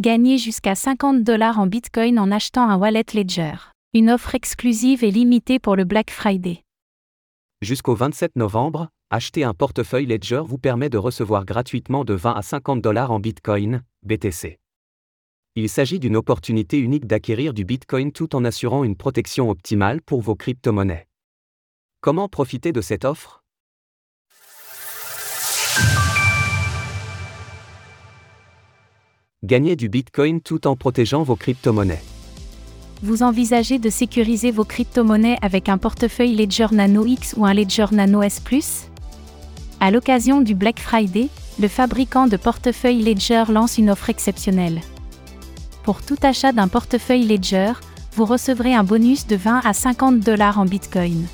Gagnez jusqu'à 50 dollars en Bitcoin en achetant un wallet Ledger. Une offre exclusive et limitée pour le Black Friday. Jusqu'au 27 novembre, acheter un portefeuille Ledger vous permet de recevoir gratuitement de 20 à 50 dollars en Bitcoin, BTC. Il s'agit d'une opportunité unique d'acquérir du Bitcoin tout en assurant une protection optimale pour vos crypto-monnaies. Comment profiter de cette offre? Gagnez du Bitcoin tout en protégeant vos crypto-monnaies. Vous envisagez de sécuriser vos crypto-monnaies avec un portefeuille Ledger Nano X ou un Ledger Nano S ⁇ À l'occasion du Black Friday, le fabricant de portefeuille Ledger lance une offre exceptionnelle. Pour tout achat d'un portefeuille Ledger, vous recevrez un bonus de 20 à 50 dollars en Bitcoin.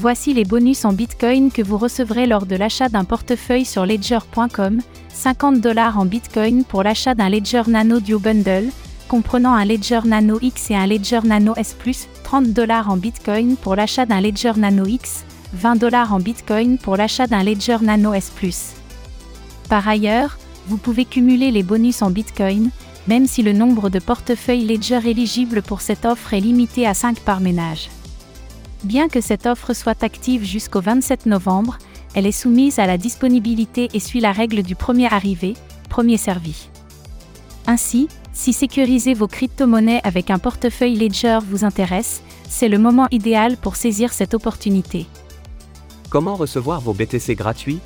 Voici les bonus en Bitcoin que vous recevrez lors de l'achat d'un portefeuille sur ledger.com 50 dollars en Bitcoin pour l'achat d'un Ledger Nano Duo Bundle, comprenant un Ledger Nano X et un Ledger Nano S+, 30 dollars en Bitcoin pour l'achat d'un Ledger Nano X, 20 dollars en Bitcoin pour l'achat d'un Ledger Nano S+. Par ailleurs, vous pouvez cumuler les bonus en Bitcoin, même si le nombre de portefeuilles Ledger éligibles pour cette offre est limité à 5 par ménage. Bien que cette offre soit active jusqu'au 27 novembre, elle est soumise à la disponibilité et suit la règle du premier arrivé, premier servi. Ainsi, si sécuriser vos crypto-monnaies avec un portefeuille Ledger vous intéresse, c'est le moment idéal pour saisir cette opportunité. Comment recevoir vos BTC gratuits?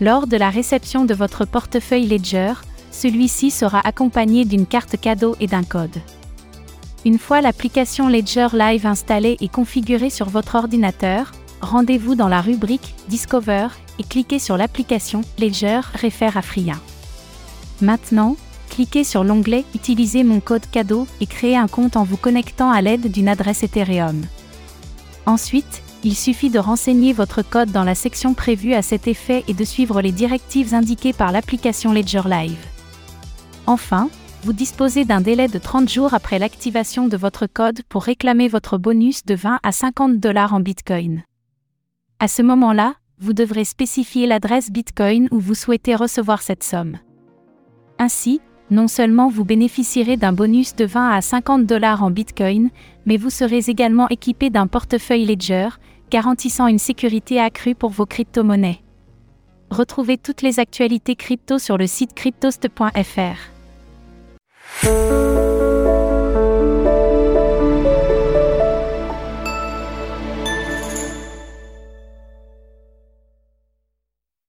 Lors de la réception de votre portefeuille Ledger, celui-ci sera accompagné d'une carte cadeau et d'un code. Une fois l'application Ledger Live installée et configurée sur votre ordinateur, rendez-vous dans la rubrique Discover et cliquez sur l'application Ledger réfère à Fria. Maintenant, cliquez sur l'onglet Utilisez mon code cadeau et créez un compte en vous connectant à l'aide d'une adresse Ethereum. Ensuite, il suffit de renseigner votre code dans la section prévue à cet effet et de suivre les directives indiquées par l'application Ledger Live. Enfin, vous disposez d'un délai de 30 jours après l'activation de votre code pour réclamer votre bonus de 20 à 50 dollars en Bitcoin. À ce moment-là, vous devrez spécifier l'adresse Bitcoin où vous souhaitez recevoir cette somme. Ainsi, non seulement vous bénéficierez d'un bonus de 20 à 50 dollars en Bitcoin, mais vous serez également équipé d'un portefeuille Ledger, garantissant une sécurité accrue pour vos crypto-monnaies. Retrouvez toutes les actualités crypto sur le site cryptost.fr. Música